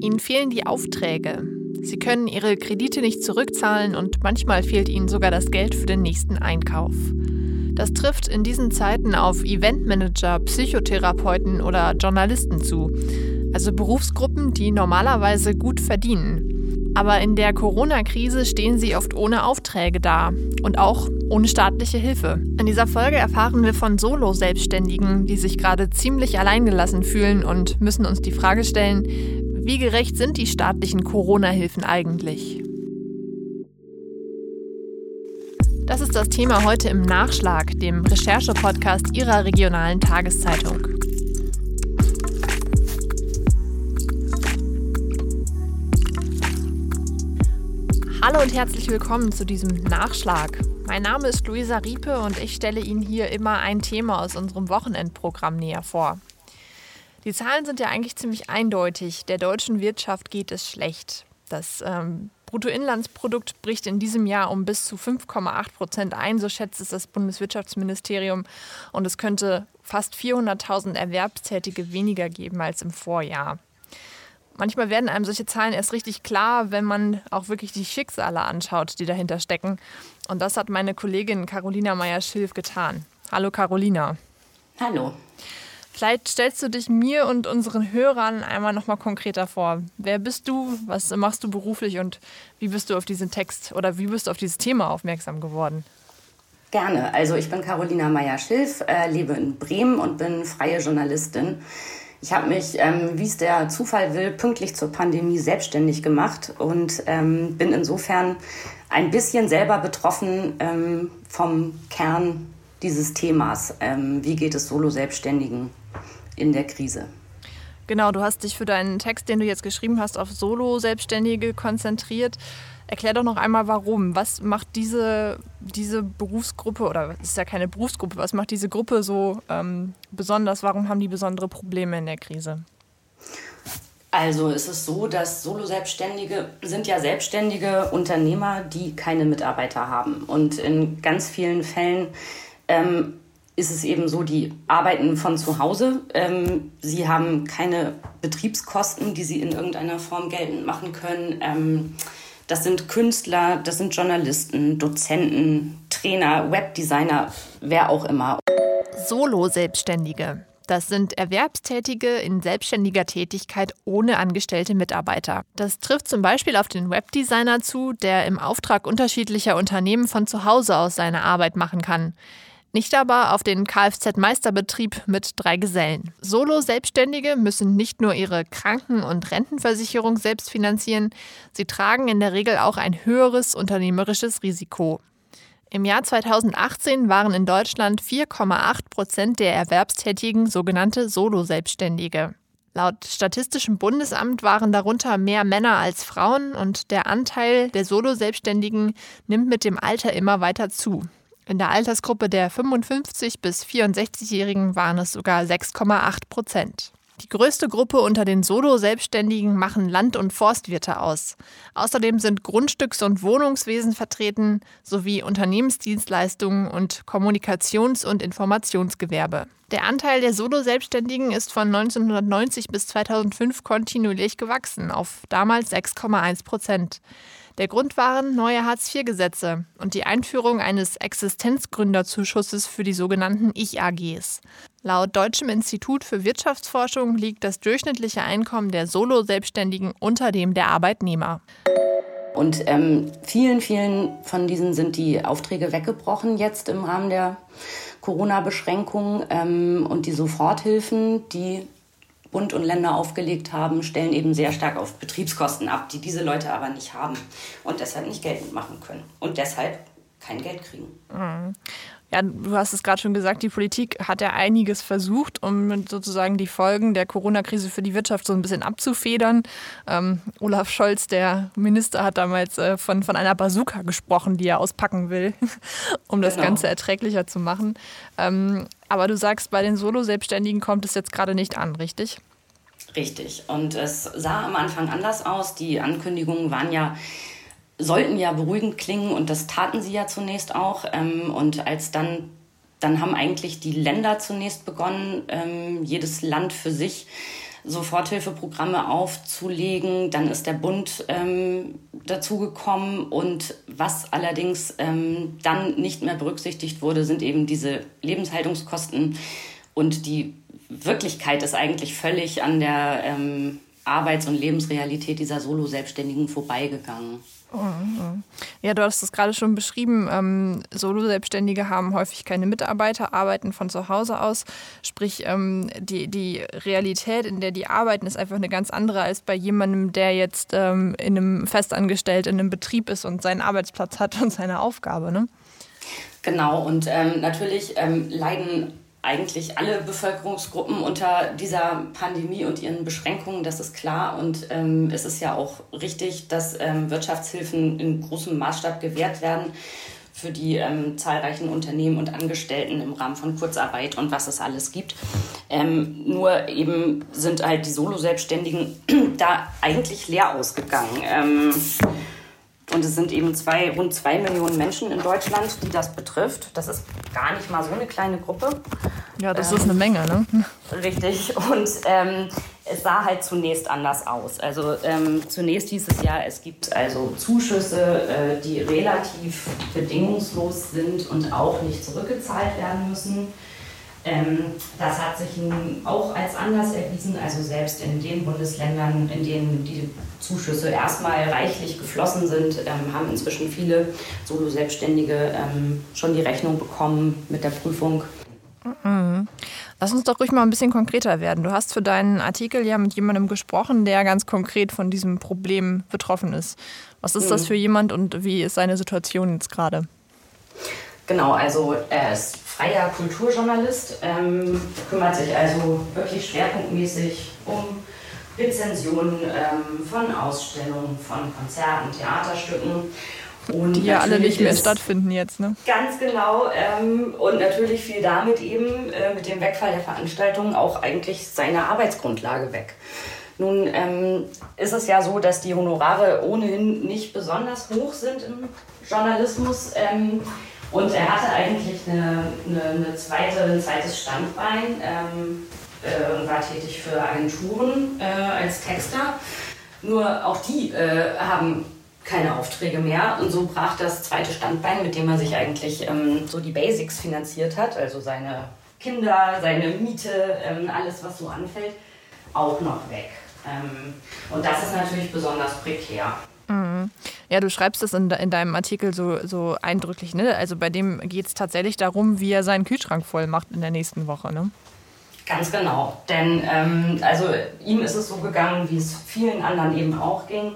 Ihnen fehlen die Aufträge. Sie können ihre Kredite nicht zurückzahlen und manchmal fehlt ihnen sogar das Geld für den nächsten Einkauf. Das trifft in diesen Zeiten auf Eventmanager, Psychotherapeuten oder Journalisten zu, also Berufsgruppen, die normalerweise gut verdienen. Aber in der Corona-Krise stehen sie oft ohne Aufträge da und auch ohne staatliche Hilfe. In dieser Folge erfahren wir von Solo-Selbstständigen, die sich gerade ziemlich alleingelassen fühlen und müssen uns die Frage stellen, wie gerecht sind die staatlichen Corona-Hilfen eigentlich? Das ist das Thema heute im Nachschlag, dem Recherche-Podcast Ihrer regionalen Tageszeitung. Hallo und herzlich willkommen zu diesem Nachschlag. Mein Name ist Luisa Riepe und ich stelle Ihnen hier immer ein Thema aus unserem Wochenendprogramm näher vor. Die Zahlen sind ja eigentlich ziemlich eindeutig. Der deutschen Wirtschaft geht es schlecht. Das ähm, Bruttoinlandsprodukt bricht in diesem Jahr um bis zu 5,8 Prozent ein, so schätzt es das Bundeswirtschaftsministerium. Und es könnte fast 400.000 Erwerbstätige weniger geben als im Vorjahr. Manchmal werden einem solche Zahlen erst richtig klar, wenn man auch wirklich die Schicksale anschaut, die dahinter stecken. Und das hat meine Kollegin Carolina Meyer-Schilf getan. Hallo Carolina. Hallo. Vielleicht stellst du dich mir und unseren Hörern einmal noch mal konkreter vor. Wer bist du? Was machst du beruflich und wie bist du auf diesen Text oder wie bist du auf dieses Thema aufmerksam geworden? Gerne. Also ich bin Carolina Meyer-Schilf, äh, lebe in Bremen und bin freie Journalistin. Ich habe mich, ähm, wie es der Zufall will, pünktlich zur Pandemie selbstständig gemacht und ähm, bin insofern ein bisschen selber betroffen ähm, vom Kern dieses Themas. Ähm, wie geht es Solo-Selbstständigen in der Krise. Genau, du hast dich für deinen Text, den du jetzt geschrieben hast, auf Solo-Selbstständige konzentriert. Erklär doch noch einmal, warum. Was macht diese, diese Berufsgruppe, oder es ist ja keine Berufsgruppe, was macht diese Gruppe so ähm, besonders? Warum haben die besondere Probleme in der Krise? Also es ist so, dass Solo-Selbstständige sind ja selbstständige Unternehmer, die keine Mitarbeiter haben. Und in ganz vielen Fällen ähm, ist es eben so, die arbeiten von zu Hause. Ähm, sie haben keine Betriebskosten, die sie in irgendeiner Form geltend machen können. Ähm, das sind Künstler, das sind Journalisten, Dozenten, Trainer, Webdesigner, wer auch immer. Solo-Selbstständige. Das sind Erwerbstätige in selbstständiger Tätigkeit ohne angestellte Mitarbeiter. Das trifft zum Beispiel auf den Webdesigner zu, der im Auftrag unterschiedlicher Unternehmen von zu Hause aus seine Arbeit machen kann. Nicht aber auf den Kfz-Meisterbetrieb mit drei Gesellen. Solo-Selbstständige müssen nicht nur ihre Kranken- und Rentenversicherung selbst finanzieren, sie tragen in der Regel auch ein höheres unternehmerisches Risiko. Im Jahr 2018 waren in Deutschland 4,8 Prozent der Erwerbstätigen sogenannte Solo-Selbstständige. Laut Statistischem Bundesamt waren darunter mehr Männer als Frauen und der Anteil der Solo-Selbstständigen nimmt mit dem Alter immer weiter zu. In der Altersgruppe der 55 bis 64-Jährigen waren es sogar 6,8 Prozent. Die größte Gruppe unter den Solo-Selbstständigen machen Land- und Forstwirte aus. Außerdem sind Grundstücks- und Wohnungswesen vertreten sowie Unternehmensdienstleistungen und Kommunikations- und Informationsgewerbe. Der Anteil der Solo-Selbstständigen ist von 1990 bis 2005 kontinuierlich gewachsen auf damals 6,1 Prozent. Der Grund waren neue Hartz-IV-Gesetze und die Einführung eines Existenzgründerzuschusses für die sogenannten Ich-AGs. Laut Deutschem Institut für Wirtschaftsforschung liegt das durchschnittliche Einkommen der Solo-Selbstständigen unter dem der Arbeitnehmer. Und ähm, vielen, vielen von diesen sind die Aufträge weggebrochen jetzt im Rahmen der Corona-Beschränkungen. Ähm, und die Soforthilfen, die Bund und Länder aufgelegt haben, stellen eben sehr stark auf Betriebskosten ab, die diese Leute aber nicht haben und deshalb nicht geltend machen können und deshalb kein Geld kriegen. Ja, du hast es gerade schon gesagt, die Politik hat ja einiges versucht, um sozusagen die Folgen der Corona-Krise für die Wirtschaft so ein bisschen abzufedern. Ähm, Olaf Scholz, der Minister, hat damals äh, von, von einer Bazooka gesprochen, die er auspacken will, um das genau. Ganze erträglicher zu machen. Ähm, aber du sagst, bei den Solo-Selbstständigen kommt es jetzt gerade nicht an, richtig? Richtig. Und es sah am Anfang anders aus. Die Ankündigungen waren ja sollten ja beruhigend klingen und das taten sie ja zunächst auch. Ähm, und als dann, dann haben eigentlich die Länder zunächst begonnen, ähm, jedes Land für sich Soforthilfeprogramme aufzulegen. Dann ist der Bund ähm, dazugekommen und was allerdings ähm, dann nicht mehr berücksichtigt wurde, sind eben diese Lebenshaltungskosten und die Wirklichkeit ist eigentlich völlig an der ähm, Arbeits- und Lebensrealität dieser Solo-Selbstständigen vorbeigegangen. Ja, du hast es gerade schon beschrieben. Ähm, Solo-Selbstständige haben häufig keine Mitarbeiter, arbeiten von zu Hause aus. Sprich, ähm, die, die Realität, in der die arbeiten, ist einfach eine ganz andere als bei jemandem, der jetzt ähm, in einem festangestellt in einem Betrieb ist und seinen Arbeitsplatz hat und seine Aufgabe. Ne? Genau, und ähm, natürlich ähm, leiden eigentlich alle Bevölkerungsgruppen unter dieser Pandemie und ihren Beschränkungen, das ist klar. Und ähm, es ist ja auch richtig, dass ähm, Wirtschaftshilfen in großem Maßstab gewährt werden für die ähm, zahlreichen Unternehmen und Angestellten im Rahmen von Kurzarbeit und was es alles gibt. Ähm, nur eben sind halt die Solo-Selbstständigen da eigentlich leer ausgegangen. Und es sind eben zwei, rund zwei Millionen Menschen in Deutschland, die das betrifft. Das ist gar nicht mal so eine kleine Gruppe. Ja, das ähm, ist eine Menge, ne? Richtig. Und ähm, es sah halt zunächst anders aus. Also ähm, zunächst hieß es ja, es gibt also Zuschüsse, äh, die relativ bedingungslos sind und auch nicht zurückgezahlt werden müssen. Ähm, das hat sich nun auch als anders erwiesen, also selbst in den Bundesländern, in denen die Zuschüsse erstmal reichlich geflossen sind, ähm, haben inzwischen viele Solo-Selbstständige ähm, schon die Rechnung bekommen mit der Prüfung. Mhm. Lass uns doch ruhig mal ein bisschen konkreter werden. Du hast für deinen Artikel ja mit jemandem gesprochen, der ganz konkret von diesem Problem betroffen ist. Was ist mhm. das für jemand und wie ist seine Situation jetzt gerade? Genau, also er ist freier Kulturjournalist, ähm, kümmert sich also wirklich schwerpunktmäßig um Rezensionen ähm, von Ausstellungen, von Konzerten, Theaterstücken. Und die ja alle nicht mehr stattfinden jetzt, ne? Ganz genau. Ähm, und natürlich fiel damit eben äh, mit dem Wegfall der Veranstaltungen auch eigentlich seine Arbeitsgrundlage weg. Nun ähm, ist es ja so, dass die Honorare ohnehin nicht besonders hoch sind im Journalismus. Ähm, und er hatte eigentlich eine, eine, eine zweite, ein zweites Standbein ähm, äh, und war tätig für Agenturen äh, als Texter. Nur auch die äh, haben keine Aufträge mehr und so brach das zweite Standbein, mit dem er sich eigentlich ähm, so die Basics finanziert hat, also seine Kinder, seine Miete, ähm, alles was so anfällt, auch noch weg. Ähm, und das ist natürlich besonders prekär. Mhm. Ja, du schreibst es in, in, deinem Artikel so, so eindrücklich. Ne? Also bei dem geht es tatsächlich darum, wie er seinen Kühlschrank voll macht in der nächsten Woche. Ne? Ganz genau. Denn ähm, also ihm ist es so gegangen, wie es vielen anderen eben auch ging.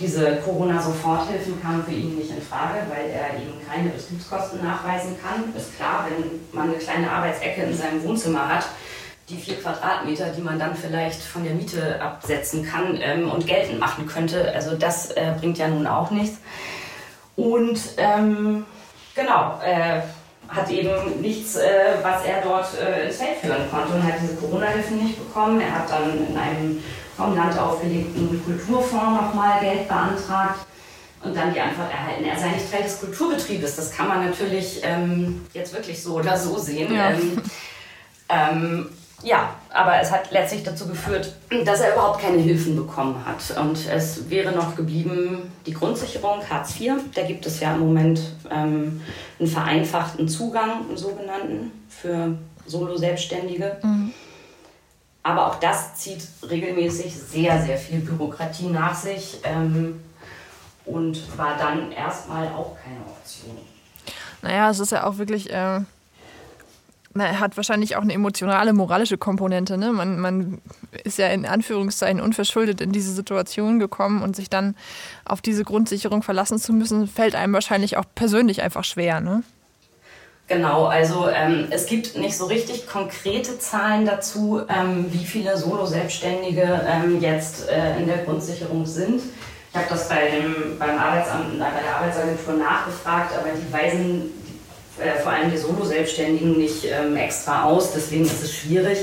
Diese Corona-Soforthilfen kamen für ihn nicht in Frage, weil er eben keine Betriebskosten nachweisen kann. Ist klar, wenn man eine kleine Arbeitsecke in seinem Wohnzimmer hat, die vier Quadratmeter, die man dann vielleicht von der Miete absetzen kann ähm, und geltend machen könnte. Also das äh, bringt ja nun auch nichts. Und ähm, genau, äh, hat eben nichts, äh, was er dort äh, ins Feld führen konnte und hat diese Corona-Hilfen nicht bekommen. Er hat dann in einem vom Land aufgelegten Kulturfonds nochmal Geld beantragt und dann die Antwort erhalten, er sei nicht Teil des Kulturbetriebes. Das kann man natürlich ähm, jetzt wirklich so oder so sehen. Ja. Ähm, ähm, ja, aber es hat letztlich dazu geführt, dass er überhaupt keine Hilfen bekommen hat. Und es wäre noch geblieben die Grundsicherung Hartz IV. Da gibt es ja im Moment ähm, einen vereinfachten Zugang, einen sogenannten, für Solo-Selbstständige. Mhm. Aber auch das zieht regelmäßig sehr, sehr viel Bürokratie nach sich ähm, und war dann erstmal auch keine Option. Naja, es ist ja auch wirklich. Äh na, hat wahrscheinlich auch eine emotionale, moralische Komponente. Ne? Man, man ist ja in Anführungszeichen unverschuldet in diese Situation gekommen und sich dann auf diese Grundsicherung verlassen zu müssen, fällt einem wahrscheinlich auch persönlich einfach schwer. Ne? Genau, also ähm, es gibt nicht so richtig konkrete Zahlen dazu, ähm, wie viele Solo-Selbstständige ähm, jetzt äh, in der Grundsicherung sind. Ich habe das bei dem, beim Arbeitsamt, bei der Arbeitsagentur nachgefragt, aber die weisen äh, vor allem die Solo-Selbstständigen nicht ähm, extra aus, deswegen ist es schwierig.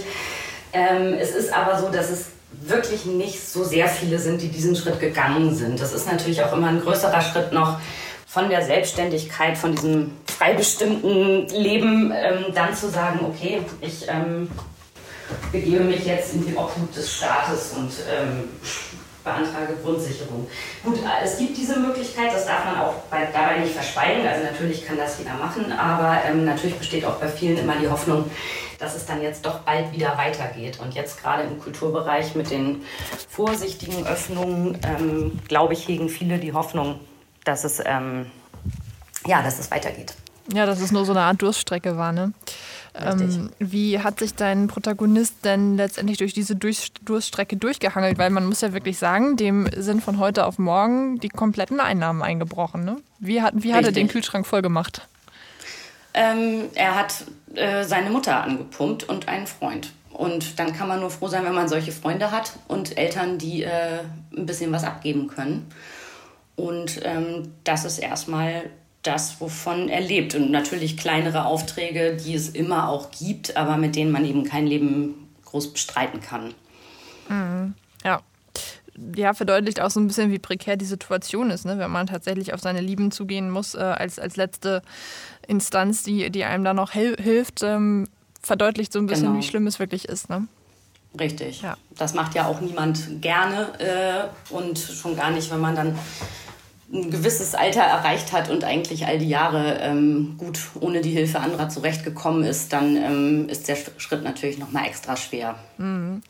Ähm, es ist aber so, dass es wirklich nicht so sehr viele sind, die diesen Schritt gegangen sind. Das ist natürlich auch immer ein größerer Schritt noch von der Selbstständigkeit, von diesem frei bestimmten Leben, ähm, dann zu sagen, okay, ich ähm, begebe mich jetzt in die Obhut des Staates und ähm, beantrage Grundsicherung. Gut, äh, es gibt diese Möglichkeit, das darf man auch bei, dabei nicht verschweigen. Also natürlich kann das jeder machen, aber ähm, natürlich besteht auch bei vielen immer die Hoffnung, dass es dann jetzt doch bald wieder weitergeht. Und jetzt gerade im Kulturbereich mit den vorsichtigen Öffnungen, ähm, glaube ich, hegen viele die Hoffnung, dass es, ähm, ja, dass es weitergeht. Ja, dass es nur so eine Art Durststrecke war, ne? Ähm, wie hat sich dein Protagonist denn letztendlich durch diese Durststrecke durchgehangelt? Weil man muss ja wirklich sagen, dem sind von heute auf morgen die kompletten Einnahmen eingebrochen. Ne? Wie, hat, wie hat er den Kühlschrank voll gemacht? Ähm, er hat äh, seine Mutter angepumpt und einen Freund. Und dann kann man nur froh sein, wenn man solche Freunde hat und Eltern, die äh, ein bisschen was abgeben können. Und ähm, das ist erstmal das, wovon er lebt. Und natürlich kleinere Aufträge, die es immer auch gibt, aber mit denen man eben kein Leben groß bestreiten kann. Mhm. Ja. Ja, verdeutlicht auch so ein bisschen, wie prekär die Situation ist, ne? wenn man tatsächlich auf seine Lieben zugehen muss, äh, als, als letzte Instanz, die, die einem da noch hil hilft, ähm, verdeutlicht so ein bisschen, genau. wie schlimm es wirklich ist. Ne? Richtig. Ja. Das macht ja auch niemand gerne äh, und schon gar nicht, wenn man dann ein gewisses Alter erreicht hat und eigentlich all die Jahre ähm, gut ohne die Hilfe anderer zurechtgekommen ist, dann ähm, ist der Schritt natürlich noch mal extra schwer. Mhm.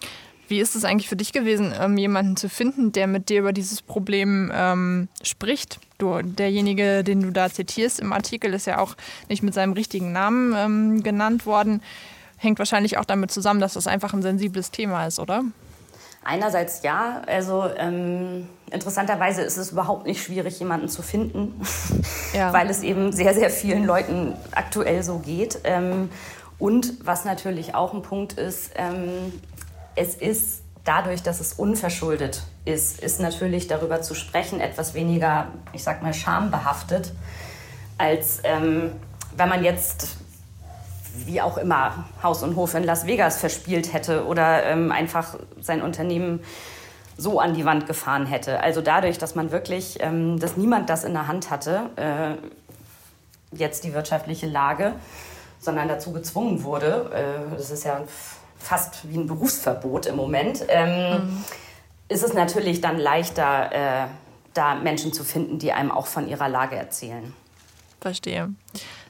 Wie ist es eigentlich für dich gewesen, ähm, jemanden zu finden, der mit dir über dieses Problem ähm, spricht? Du, derjenige, den du da zitierst im Artikel, ist ja auch nicht mit seinem richtigen Namen ähm, genannt worden. Hängt wahrscheinlich auch damit zusammen, dass das einfach ein sensibles Thema ist, oder? Einerseits ja, also ähm, interessanterweise ist es überhaupt nicht schwierig, jemanden zu finden, ja. weil es eben sehr, sehr vielen Leuten aktuell so geht. Ähm, und was natürlich auch ein Punkt ist, ähm, es ist dadurch, dass es unverschuldet ist, ist natürlich darüber zu sprechen etwas weniger, ich sag mal, schambehaftet, als ähm, wenn man jetzt wie auch immer Haus und Hof in Las Vegas verspielt hätte oder ähm, einfach sein Unternehmen so an die Wand gefahren hätte. Also dadurch, dass man wirklich, ähm, dass niemand das in der Hand hatte, äh, jetzt die wirtschaftliche Lage, sondern dazu gezwungen wurde, äh, das ist ja fast wie ein Berufsverbot im Moment, ähm, mhm. ist es natürlich dann leichter, äh, da Menschen zu finden, die einem auch von ihrer Lage erzählen. Verstehe.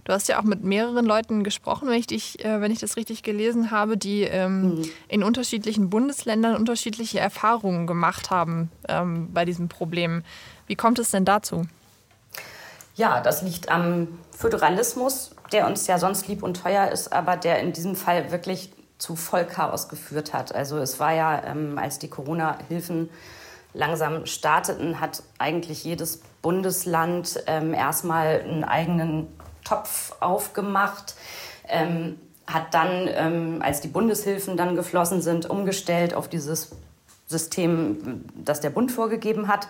Du hast ja auch mit mehreren Leuten gesprochen, wenn ich, dich, äh, wenn ich das richtig gelesen habe, die ähm, mhm. in unterschiedlichen Bundesländern unterschiedliche Erfahrungen gemacht haben ähm, bei diesem Problem. Wie kommt es denn dazu? Ja, das liegt am Föderalismus, der uns ja sonst lieb und teuer ist, aber der in diesem Fall wirklich zu Vollchaos geführt hat. Also es war ja, ähm, als die Corona-Hilfen langsam starteten, hat eigentlich jedes Bundesland ähm, erstmal einen eigenen Topf aufgemacht, ähm, hat dann, ähm, als die Bundeshilfen dann geflossen sind, umgestellt auf dieses System, das der Bund vorgegeben hat.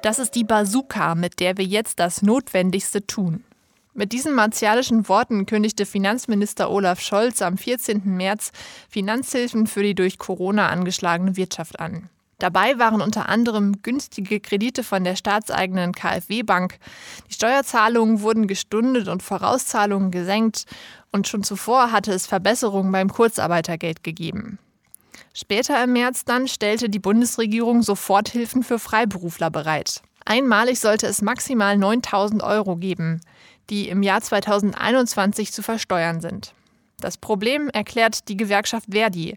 Das ist die Bazooka, mit der wir jetzt das Notwendigste tun. Mit diesen martialischen Worten kündigte Finanzminister Olaf Scholz am 14. März Finanzhilfen für die durch Corona angeschlagene Wirtschaft an. Dabei waren unter anderem günstige Kredite von der staatseigenen KfW-Bank. Die Steuerzahlungen wurden gestundet und Vorauszahlungen gesenkt. Und schon zuvor hatte es Verbesserungen beim Kurzarbeitergeld gegeben. Später im März dann stellte die Bundesregierung Soforthilfen für Freiberufler bereit. Einmalig sollte es maximal 9000 Euro geben, die im Jahr 2021 zu versteuern sind. Das Problem erklärt die Gewerkschaft Verdi.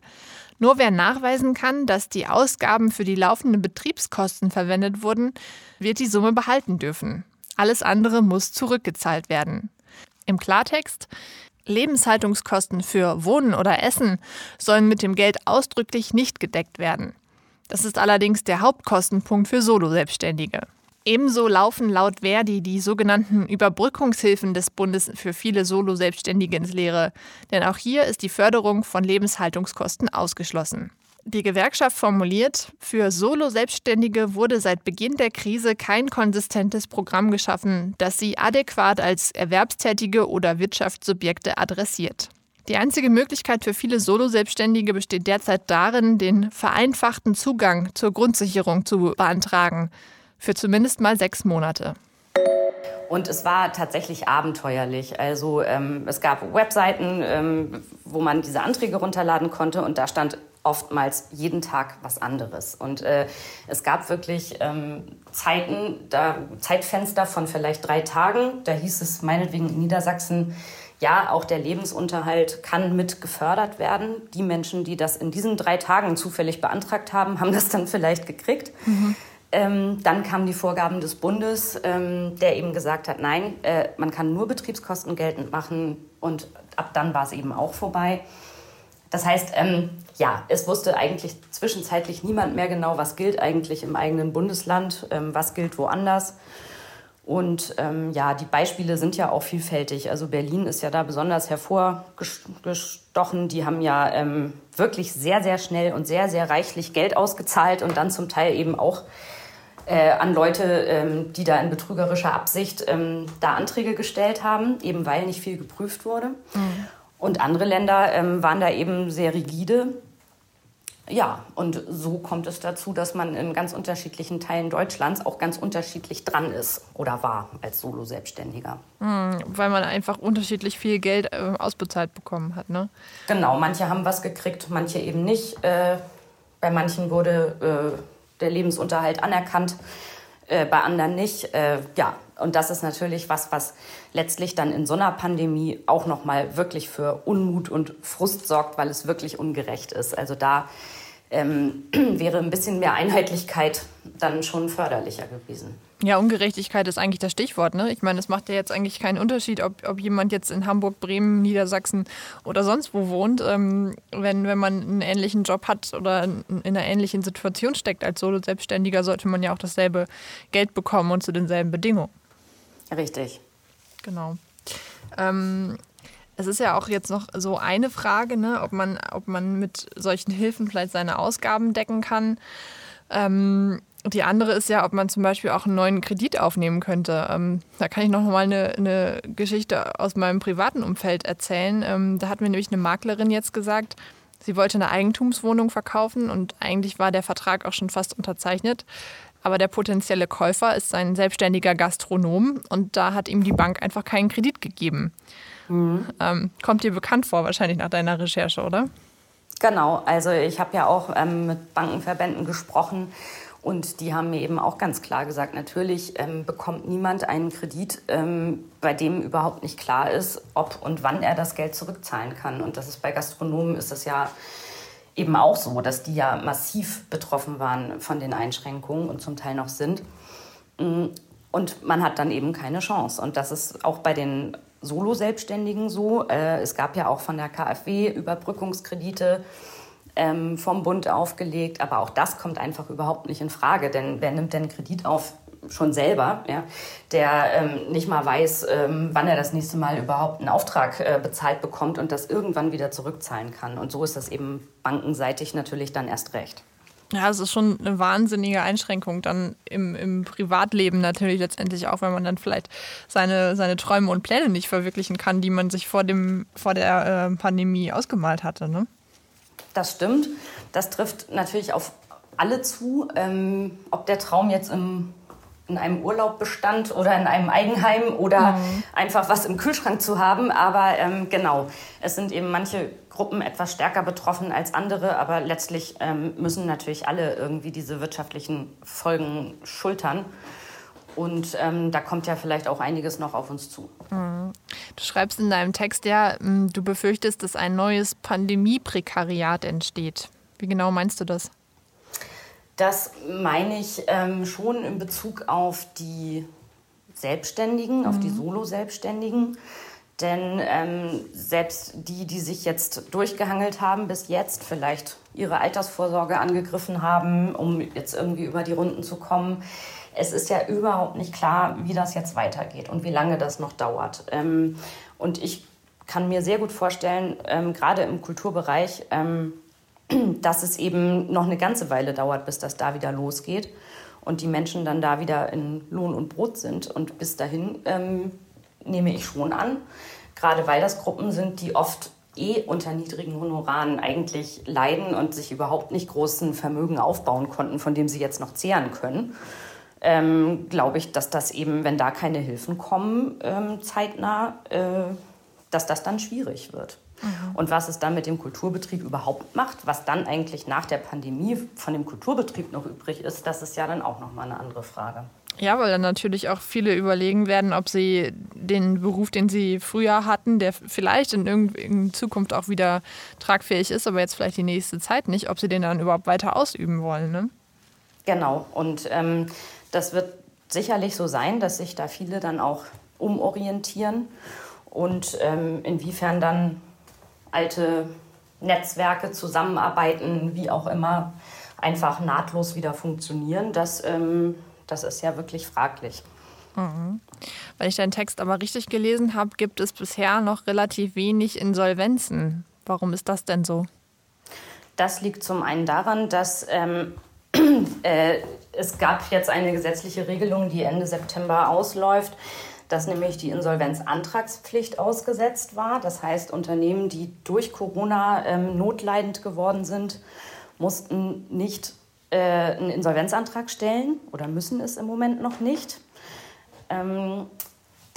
Nur wer nachweisen kann, dass die Ausgaben für die laufenden Betriebskosten verwendet wurden, wird die Summe behalten dürfen. Alles andere muss zurückgezahlt werden. Im Klartext, Lebenshaltungskosten für Wohnen oder Essen sollen mit dem Geld ausdrücklich nicht gedeckt werden. Das ist allerdings der Hauptkostenpunkt für Solo-Selbstständige. Ebenso laufen laut Verdi die sogenannten Überbrückungshilfen des Bundes für viele Solo-Selbstständige ins Leere. Denn auch hier ist die Förderung von Lebenshaltungskosten ausgeschlossen. Die Gewerkschaft formuliert, für Solo-Selbstständige wurde seit Beginn der Krise kein konsistentes Programm geschaffen, das sie adäquat als Erwerbstätige oder Wirtschaftssubjekte adressiert. Die einzige Möglichkeit für viele Solo-Selbstständige besteht derzeit darin, den vereinfachten Zugang zur Grundsicherung zu beantragen für zumindest mal sechs Monate. Und es war tatsächlich abenteuerlich. Also ähm, es gab Webseiten, ähm, wo man diese Anträge runterladen konnte und da stand oftmals jeden Tag was anderes. Und äh, es gab wirklich ähm, Zeiten, da, Zeitfenster von vielleicht drei Tagen. Da hieß es meinetwegen in Niedersachsen, ja, auch der Lebensunterhalt kann mit gefördert werden. Die Menschen, die das in diesen drei Tagen zufällig beantragt haben, haben das dann vielleicht gekriegt. Mhm. Ähm, dann kamen die Vorgaben des Bundes, ähm, der eben gesagt hat, nein, äh, man kann nur Betriebskosten geltend machen und ab dann war es eben auch vorbei. Das heißt, ähm, ja, es wusste eigentlich zwischenzeitlich niemand mehr genau, was gilt eigentlich im eigenen Bundesland, ähm, was gilt woanders. Und ähm, ja, die Beispiele sind ja auch vielfältig. Also Berlin ist ja da besonders hervorgestochen. Die haben ja ähm, wirklich sehr, sehr schnell und sehr, sehr reichlich Geld ausgezahlt und dann zum Teil eben auch äh, an Leute, ähm, die da in betrügerischer Absicht ähm, da Anträge gestellt haben, eben weil nicht viel geprüft wurde. Mhm. Und andere Länder ähm, waren da eben sehr rigide. Ja, und so kommt es dazu, dass man in ganz unterschiedlichen Teilen Deutschlands auch ganz unterschiedlich dran ist oder war als Solo-Selbstständiger. Mhm, weil man einfach unterschiedlich viel Geld äh, ausbezahlt bekommen hat, ne? Genau, manche haben was gekriegt, manche eben nicht. Äh, bei manchen wurde äh, der Lebensunterhalt anerkannt, äh, bei anderen nicht. Äh, ja, und das ist natürlich was, was letztlich dann in so einer Pandemie auch noch mal wirklich für Unmut und Frust sorgt, weil es wirklich ungerecht ist. Also da ähm, wäre ein bisschen mehr Einheitlichkeit dann schon förderlicher gewesen. Ja, Ungerechtigkeit ist eigentlich das Stichwort. Ne? Ich meine, es macht ja jetzt eigentlich keinen Unterschied, ob, ob jemand jetzt in Hamburg, Bremen, Niedersachsen oder sonst wo wohnt. Ähm, wenn, wenn man einen ähnlichen Job hat oder in, in einer ähnlichen Situation steckt als Solo-Selbstständiger, sollte man ja auch dasselbe Geld bekommen und zu denselben Bedingungen. Richtig. Genau. Ähm, es ist ja auch jetzt noch so eine Frage, ne, ob, man, ob man mit solchen Hilfen vielleicht seine Ausgaben decken kann. Ähm, die andere ist ja, ob man zum Beispiel auch einen neuen Kredit aufnehmen könnte. Ähm, da kann ich noch mal eine, eine, Geschichte aus meinem privaten Umfeld erzählen. Ähm, da hat mir nämlich eine Maklerin jetzt gesagt, sie wollte eine Eigentumswohnung verkaufen und eigentlich war der Vertrag auch schon fast unterzeichnet. Aber der potenzielle Käufer ist ein selbstständiger Gastronom und da hat ihm die Bank einfach keinen Kredit gegeben. Mhm. Ähm, kommt dir bekannt vor, wahrscheinlich nach deiner Recherche, oder? Genau, also ich habe ja auch ähm, mit Bankenverbänden gesprochen und die haben mir eben auch ganz klar gesagt, natürlich ähm, bekommt niemand einen Kredit, ähm, bei dem überhaupt nicht klar ist, ob und wann er das Geld zurückzahlen kann. Und das ist bei Gastronomen ist das ja eben auch so, dass die ja massiv betroffen waren von den Einschränkungen und zum Teil noch sind. Mm, und man hat dann eben keine Chance. Und das ist auch bei den Solo-Selbstständigen so. Äh, es gab ja auch von der KfW Überbrückungskredite ähm, vom Bund aufgelegt, aber auch das kommt einfach überhaupt nicht in Frage, denn wer nimmt denn Kredit auf schon selber, ja, der ähm, nicht mal weiß, ähm, wann er das nächste Mal überhaupt einen Auftrag äh, bezahlt bekommt und das irgendwann wieder zurückzahlen kann. Und so ist das eben bankenseitig natürlich dann erst recht. Ja, es ist schon eine wahnsinnige Einschränkung dann im, im Privatleben natürlich letztendlich auch, wenn man dann vielleicht seine, seine Träume und Pläne nicht verwirklichen kann, die man sich vor, dem, vor der äh, Pandemie ausgemalt hatte. Ne? Das stimmt. Das trifft natürlich auf alle zu. Ähm, ob der Traum jetzt im in einem Urlaub bestand oder in einem Eigenheim oder mhm. einfach was im Kühlschrank zu haben. Aber ähm, genau, es sind eben manche Gruppen etwas stärker betroffen als andere, aber letztlich ähm, müssen natürlich alle irgendwie diese wirtschaftlichen Folgen schultern. Und ähm, da kommt ja vielleicht auch einiges noch auf uns zu. Mhm. Du schreibst in deinem Text ja, du befürchtest, dass ein neues Pandemie-Prekariat entsteht. Wie genau meinst du das? Das meine ich ähm, schon in Bezug auf die Selbstständigen, mhm. auf die mhm. Solo-Selbstständigen. Denn ähm, selbst die, die sich jetzt durchgehangelt haben bis jetzt, vielleicht ihre Altersvorsorge angegriffen haben, um jetzt irgendwie über die Runden zu kommen, es ist ja überhaupt nicht klar, wie das jetzt weitergeht und wie lange das noch dauert. Ähm, und ich kann mir sehr gut vorstellen, ähm, gerade im Kulturbereich, ähm, dass es eben noch eine ganze Weile dauert, bis das da wieder losgeht und die Menschen dann da wieder in Lohn und Brot sind. Und bis dahin ähm, nehme ich schon an, gerade weil das Gruppen sind, die oft eh unter niedrigen Honoraren eigentlich leiden und sich überhaupt nicht großen Vermögen aufbauen konnten, von dem sie jetzt noch zehren können. Ähm, glaube ich, dass das eben, wenn da keine Hilfen kommen, ähm, zeitnah, äh, dass das dann schwierig wird. Mhm. Und was es dann mit dem Kulturbetrieb überhaupt macht, was dann eigentlich nach der Pandemie von dem Kulturbetrieb noch übrig ist, das ist ja dann auch nochmal eine andere Frage. Ja, weil dann natürlich auch viele überlegen werden, ob sie den Beruf, den sie früher hatten, der vielleicht in, in Zukunft auch wieder tragfähig ist, aber jetzt vielleicht die nächste Zeit nicht, ob sie den dann überhaupt weiter ausüben wollen. Ne? Genau. Und ähm, das wird sicherlich so sein, dass sich da viele dann auch umorientieren und ähm, inwiefern dann alte Netzwerke zusammenarbeiten, wie auch immer, einfach nahtlos wieder funktionieren. Das, ähm, das ist ja wirklich fraglich. Mhm. Wenn ich deinen Text aber richtig gelesen habe, gibt es bisher noch relativ wenig Insolvenzen. Warum ist das denn so? Das liegt zum einen daran, dass ähm, äh, es gab jetzt eine gesetzliche Regelung, die Ende September ausläuft, dass nämlich die Insolvenzantragspflicht ausgesetzt war. Das heißt, Unternehmen, die durch Corona ähm, notleidend geworden sind, mussten nicht äh, einen Insolvenzantrag stellen oder müssen es im Moment noch nicht. Ähm,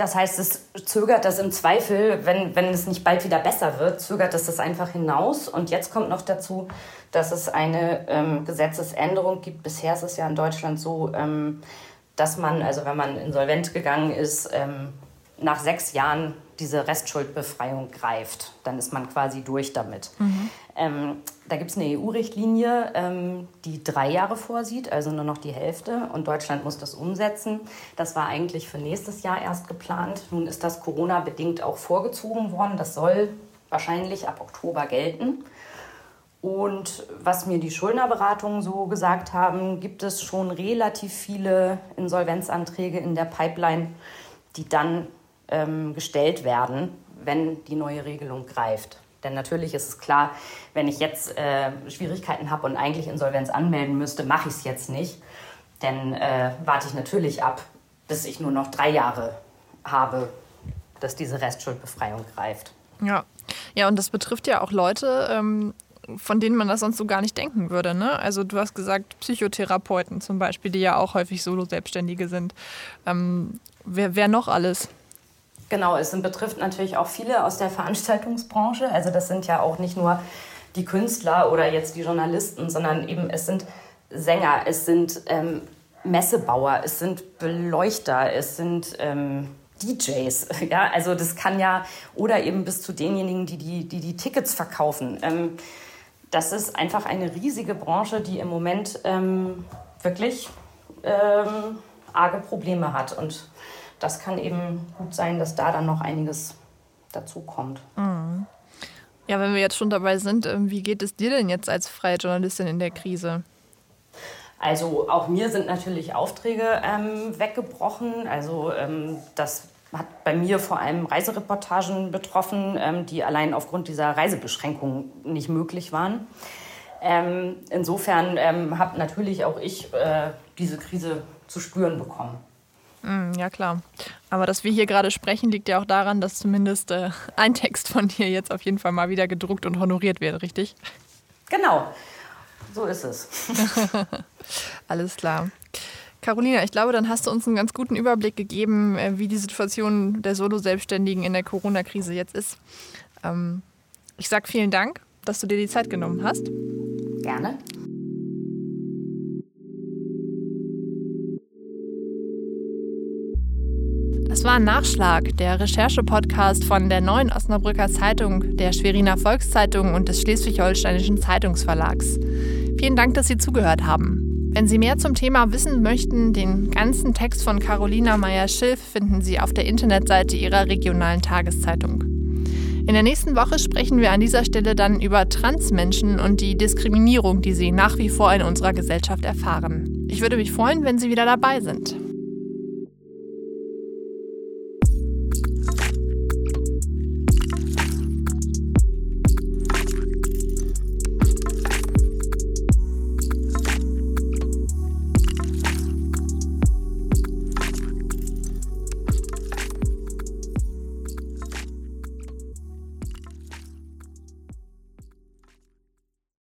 das heißt, es zögert das im Zweifel, wenn, wenn es nicht bald wieder besser wird, zögert es das einfach hinaus. Und jetzt kommt noch dazu, dass es eine ähm, Gesetzesänderung gibt. Bisher ist es ja in Deutschland so, ähm, dass man, also wenn man insolvent gegangen ist, ähm, nach sechs Jahren diese Restschuldbefreiung greift. Dann ist man quasi durch damit. Mhm. Ähm, da gibt es eine EU-Richtlinie, ähm, die drei Jahre vorsieht, also nur noch die Hälfte. Und Deutschland muss das umsetzen. Das war eigentlich für nächstes Jahr erst geplant. Nun ist das Corona-bedingt auch vorgezogen worden. Das soll wahrscheinlich ab Oktober gelten. Und was mir die Schuldnerberatungen so gesagt haben, gibt es schon relativ viele Insolvenzanträge in der Pipeline, die dann ähm, gestellt werden, wenn die neue Regelung greift. Denn natürlich ist es klar, wenn ich jetzt äh, Schwierigkeiten habe und eigentlich Insolvenz anmelden müsste, mache ich es jetzt nicht. Denn äh, warte ich natürlich ab, bis ich nur noch drei Jahre habe, dass diese Restschuldbefreiung greift. Ja, ja und das betrifft ja auch Leute, ähm, von denen man das sonst so gar nicht denken würde. Ne? Also du hast gesagt, Psychotherapeuten zum Beispiel, die ja auch häufig Solo-Selbstständige sind. Ähm, wer, wer noch alles? Genau, es betrifft natürlich auch viele aus der Veranstaltungsbranche. Also das sind ja auch nicht nur die Künstler oder jetzt die Journalisten, sondern eben es sind Sänger, es sind ähm, Messebauer, es sind Beleuchter, es sind ähm, DJs. Ja, also das kann ja, oder eben bis zu denjenigen, die die, die, die Tickets verkaufen. Ähm, das ist einfach eine riesige Branche, die im Moment ähm, wirklich ähm, arge Probleme hat. Und das kann eben gut sein, dass da dann noch einiges dazu kommt. Mhm. Ja, wenn wir jetzt schon dabei sind, ähm, wie geht es dir denn jetzt als freie Journalistin in der Krise? Also auch mir sind natürlich Aufträge ähm, weggebrochen. Also ähm, das hat bei mir vor allem Reisereportagen betroffen, ähm, die allein aufgrund dieser Reisebeschränkungen nicht möglich waren. Ähm, insofern ähm, habe natürlich auch ich äh, diese Krise zu spüren bekommen. Mm, ja, klar. Aber dass wir hier gerade sprechen, liegt ja auch daran, dass zumindest äh, ein Text von dir jetzt auf jeden Fall mal wieder gedruckt und honoriert wird, richtig? Genau. So ist es. Alles klar. Carolina, ich glaube, dann hast du uns einen ganz guten Überblick gegeben, äh, wie die Situation der Solo-Selbstständigen in der Corona-Krise jetzt ist. Ähm, ich sage vielen Dank, dass du dir die Zeit genommen hast. Gerne. Das war ein Nachschlag, der Recherche-Podcast von der Neuen Osnabrücker Zeitung, der Schweriner Volkszeitung und des Schleswig-Holsteinischen Zeitungsverlags. Vielen Dank, dass Sie zugehört haben. Wenn Sie mehr zum Thema wissen möchten, den ganzen Text von Carolina Meyer-Schilf finden Sie auf der Internetseite Ihrer regionalen Tageszeitung. In der nächsten Woche sprechen wir an dieser Stelle dann über Transmenschen und die Diskriminierung, die sie nach wie vor in unserer Gesellschaft erfahren. Ich würde mich freuen, wenn Sie wieder dabei sind.